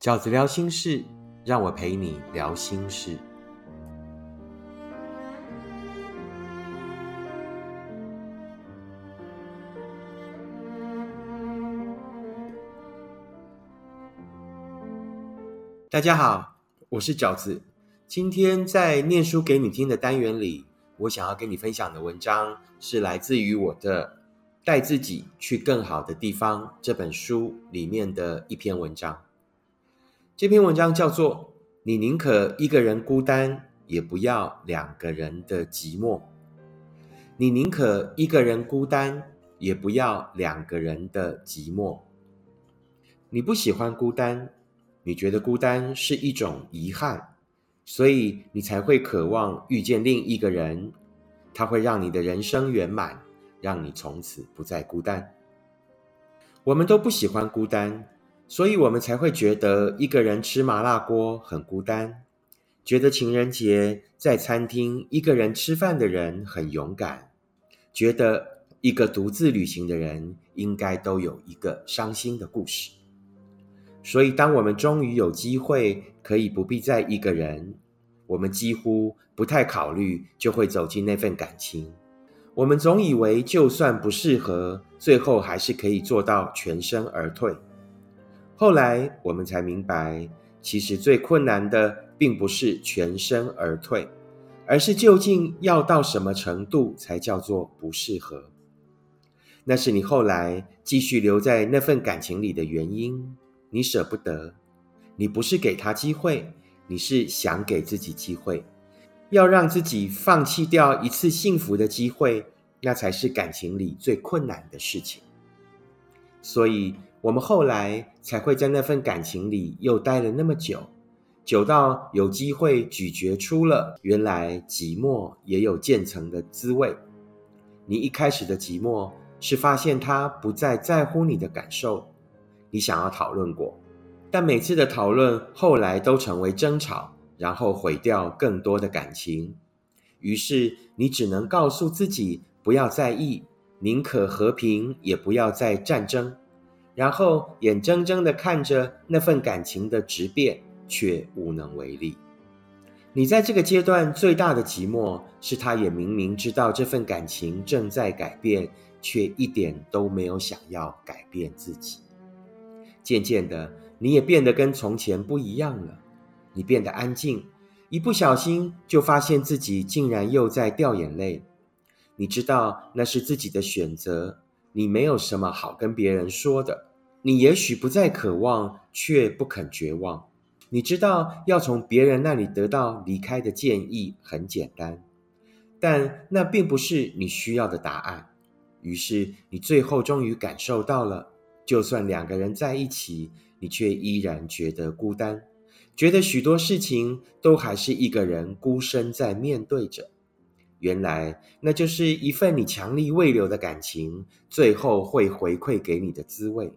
饺子聊心事，让我陪你聊心事。大家好，我是饺子。今天在念书给你听的单元里，我想要跟你分享的文章是来自于我的《带自己去更好的地方》这本书里面的一篇文章。这篇文章叫做“你宁可一个人孤单，也不要两个人的寂寞。你宁可一个人孤单，也不要两个人的寂寞。你不喜欢孤单。”你觉得孤单是一种遗憾，所以你才会渴望遇见另一个人，他会让你的人生圆满，让你从此不再孤单。我们都不喜欢孤单，所以我们才会觉得一个人吃麻辣锅很孤单，觉得情人节在餐厅一个人吃饭的人很勇敢，觉得一个独自旅行的人应该都有一个伤心的故事。所以，当我们终于有机会可以不必再一个人，我们几乎不太考虑就会走进那份感情。我们总以为，就算不适合，最后还是可以做到全身而退。后来，我们才明白，其实最困难的并不是全身而退，而是究竟要到什么程度才叫做不适合。那是你后来继续留在那份感情里的原因。你舍不得，你不是给他机会，你是想给自己机会，要让自己放弃掉一次幸福的机会，那才是感情里最困难的事情。所以，我们后来才会在那份感情里又待了那么久，久到有机会咀嚼出了原来寂寞也有渐层的滋味。你一开始的寂寞是发现他不再在乎你的感受。你想要讨论过，但每次的讨论后来都成为争吵，然后毁掉更多的感情。于是你只能告诉自己不要在意，宁可和平也不要再战争，然后眼睁睁的看着那份感情的质变，却无能为力。你在这个阶段最大的寂寞，是他也明明知道这份感情正在改变，却一点都没有想要改变自己。渐渐的，你也变得跟从前不一样了。你变得安静，一不小心就发现自己竟然又在掉眼泪。你知道那是自己的选择，你没有什么好跟别人说的。你也许不再渴望，却不肯绝望。你知道要从别人那里得到离开的建议很简单，但那并不是你需要的答案。于是你最后终于感受到了。就算两个人在一起，你却依然觉得孤单，觉得许多事情都还是一个人孤身在面对着。原来那就是一份你强力未留的感情，最后会回馈给你的滋味。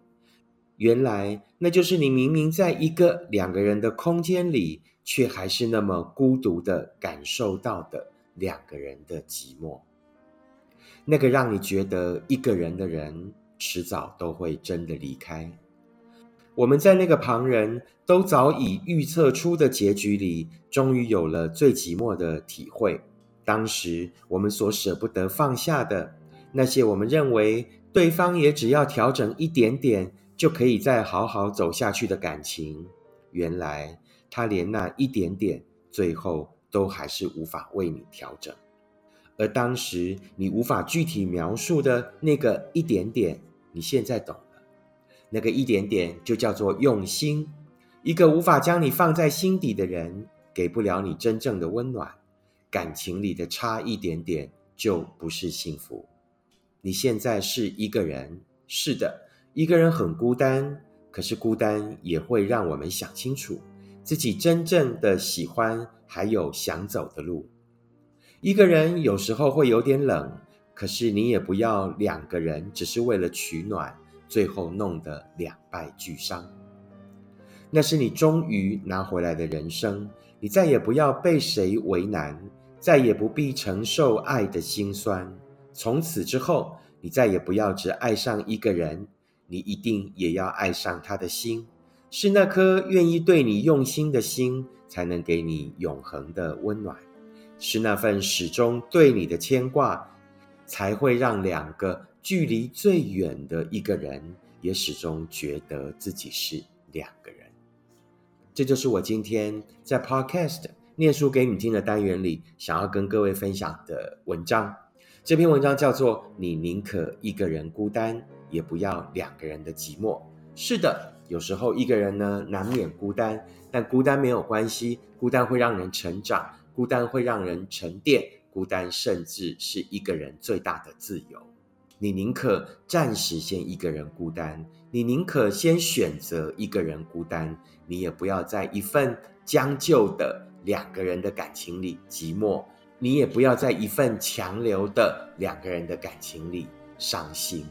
原来那就是你明明在一个两个人的空间里，却还是那么孤独的感受到的两个人的寂寞。那个让你觉得一个人的人。迟早都会真的离开。我们在那个旁人都早已预测出的结局里，终于有了最寂寞的体会。当时我们所舍不得放下的那些，我们认为对方也只要调整一点点就可以再好好走下去的感情，原来他连那一点点，最后都还是无法为你调整。而当时你无法具体描述的那个一点点，你现在懂了。那个一点点就叫做用心。一个无法将你放在心底的人，给不了你真正的温暖。感情里的差一点点，就不是幸福。你现在是一个人，是的，一个人很孤单。可是孤单也会让我们想清楚自己真正的喜欢，还有想走的路。一个人有时候会有点冷，可是你也不要两个人只是为了取暖，最后弄得两败俱伤。那是你终于拿回来的人生，你再也不要被谁为难，再也不必承受爱的辛酸。从此之后，你再也不要只爱上一个人，你一定也要爱上他的心，是那颗愿意对你用心的心，才能给你永恒的温暖；是那份始终对你的牵挂，才会让两个距离最远的一个人，也始终觉得自己是两个人。这就是我今天在 Podcast 念书给你听的单元里，想要跟各位分享的文章。这篇文章叫做《你宁可一个人孤单，也不要两个人的寂寞》。是的。有时候一个人呢，难免孤单，但孤单没有关系，孤单会让人成长，孤单会让人沉淀，孤单甚至是一个人最大的自由。你宁可暂时先一个人孤单，你宁可先选择一个人孤单，你也不要在一份将就的两个人的感情里寂寞，你也不要在一份强留的两个人的感情里伤心。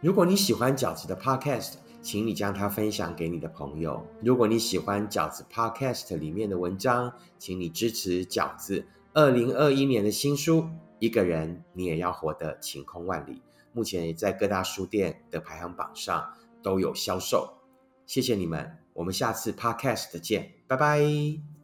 如果你喜欢饺子的 Podcast。请你将它分享给你的朋友。如果你喜欢饺子 Podcast 里面的文章，请你支持饺子二零二一年的新书《一个人你也要活得晴空万里》，目前也在各大书店的排行榜上都有销售。谢谢你们，我们下次 Podcast 见，拜拜。